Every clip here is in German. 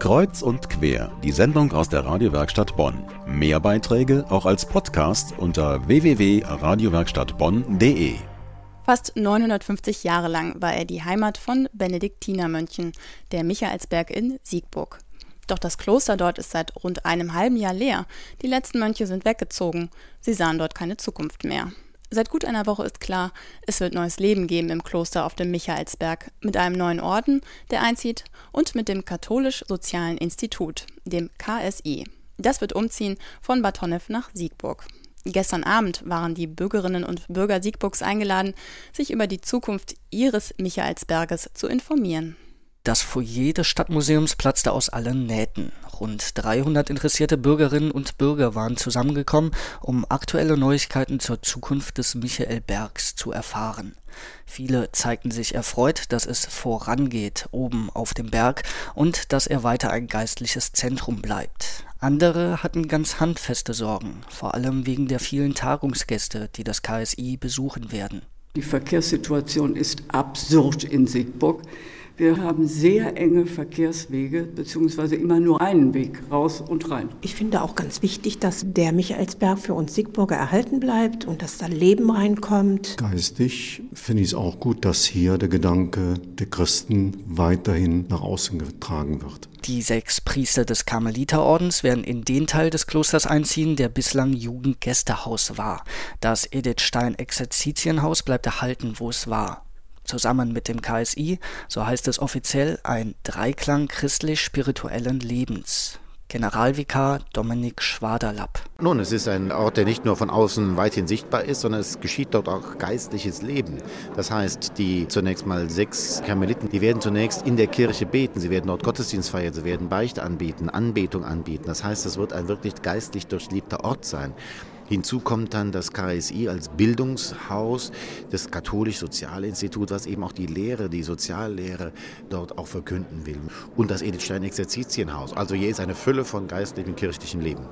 Kreuz und quer, die Sendung aus der Radiowerkstatt Bonn. Mehr Beiträge auch als Podcast unter www.radiowerkstattbonn.de. Fast 950 Jahre lang war er die Heimat von Benediktinermönchen, der Michaelsberg in Siegburg. Doch das Kloster dort ist seit rund einem halben Jahr leer. Die letzten Mönche sind weggezogen. Sie sahen dort keine Zukunft mehr. Seit gut einer Woche ist klar, es wird neues Leben geben im Kloster auf dem Michaelsberg mit einem neuen Orden, der einzieht, und mit dem Katholisch-Sozialen Institut, dem KSI. Das wird umziehen von Bad Honnef nach Siegburg. Gestern Abend waren die Bürgerinnen und Bürger Siegburgs eingeladen, sich über die Zukunft ihres Michaelsberges zu informieren. Das Foyer des Stadtmuseums platzte aus allen Nähten. Rund 300 interessierte Bürgerinnen und Bürger waren zusammengekommen, um aktuelle Neuigkeiten zur Zukunft des Michaelbergs zu erfahren. Viele zeigten sich erfreut, dass es vorangeht oben auf dem Berg und dass er weiter ein geistliches Zentrum bleibt. Andere hatten ganz handfeste Sorgen, vor allem wegen der vielen Tagungsgäste, die das KSI besuchen werden. Die Verkehrssituation ist absurd in Siegburg. Wir haben sehr enge Verkehrswege, beziehungsweise immer nur einen Weg raus und rein. Ich finde auch ganz wichtig, dass der Michaelsberg für uns Siegburger erhalten bleibt und dass da Leben reinkommt. Geistig finde ich es auch gut, dass hier der Gedanke der Christen weiterhin nach außen getragen wird. Die sechs Priester des Karmeliterordens werden in den Teil des Klosters einziehen, der bislang Jugendgästehaus war. Das Edith Stein Exerzitienhaus bleibt erhalten, wo es war zusammen mit dem KSI, so heißt es offiziell, ein Dreiklang christlich-spirituellen Lebens. Generalvikar Dominik Schwaderlapp. Nun, es ist ein Ort, der nicht nur von außen weithin sichtbar ist, sondern es geschieht dort auch geistliches Leben. Das heißt, die zunächst mal sechs Karmeliten, die werden zunächst in der Kirche beten, sie werden dort Gottesdienst feiern, sie werden Beichte anbieten, Anbetung anbieten. Das heißt, es wird ein wirklich geistlich durchliebter Ort sein. Hinzu kommt dann das KSI als Bildungshaus, das Katholisch-Sozialinstitut, was eben auch die Lehre, die Soziallehre dort auch verkünden will. Und das Edith Stein Exerzitienhaus. Also hier ist eine Fülle von geistlichem kirchlichem Leben.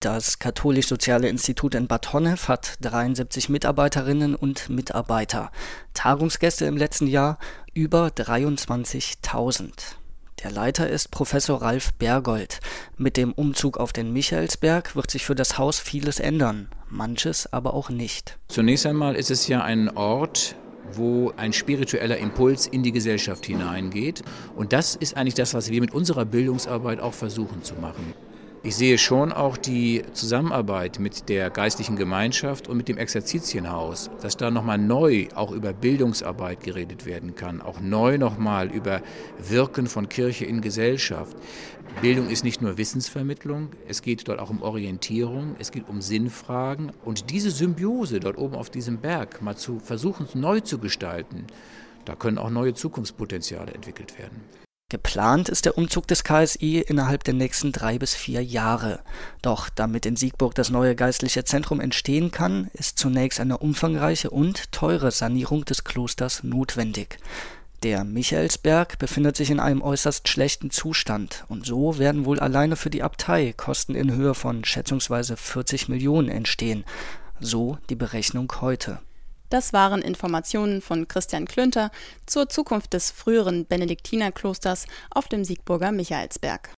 Das Katholisch-Soziale Institut in Bad Honnef hat 73 Mitarbeiterinnen und Mitarbeiter. Tagungsgäste im letzten Jahr über 23.000. Der Leiter ist Professor Ralf Bergold. Mit dem Umzug auf den Michaelsberg wird sich für das Haus vieles ändern, manches aber auch nicht. Zunächst einmal ist es ja ein Ort, wo ein spiritueller Impuls in die Gesellschaft hineingeht. Und das ist eigentlich das, was wir mit unserer Bildungsarbeit auch versuchen zu machen. Ich sehe schon auch die Zusammenarbeit mit der geistlichen Gemeinschaft und mit dem Exerzitienhaus, dass da nochmal neu auch über Bildungsarbeit geredet werden kann, auch neu nochmal über Wirken von Kirche in Gesellschaft. Bildung ist nicht nur Wissensvermittlung, es geht dort auch um Orientierung, es geht um Sinnfragen und diese Symbiose dort oben auf diesem Berg mal zu versuchen neu zu gestalten, da können auch neue Zukunftspotenziale entwickelt werden. Geplant ist der Umzug des KSI innerhalb der nächsten drei bis vier Jahre. Doch damit in Siegburg das neue geistliche Zentrum entstehen kann, ist zunächst eine umfangreiche und teure Sanierung des Klosters notwendig. Der Michaelsberg befindet sich in einem äußerst schlechten Zustand und so werden wohl alleine für die Abtei Kosten in Höhe von schätzungsweise 40 Millionen entstehen. So die Berechnung heute. Das waren Informationen von Christian Klünter zur Zukunft des früheren Benediktinerklosters auf dem Siegburger Michaelsberg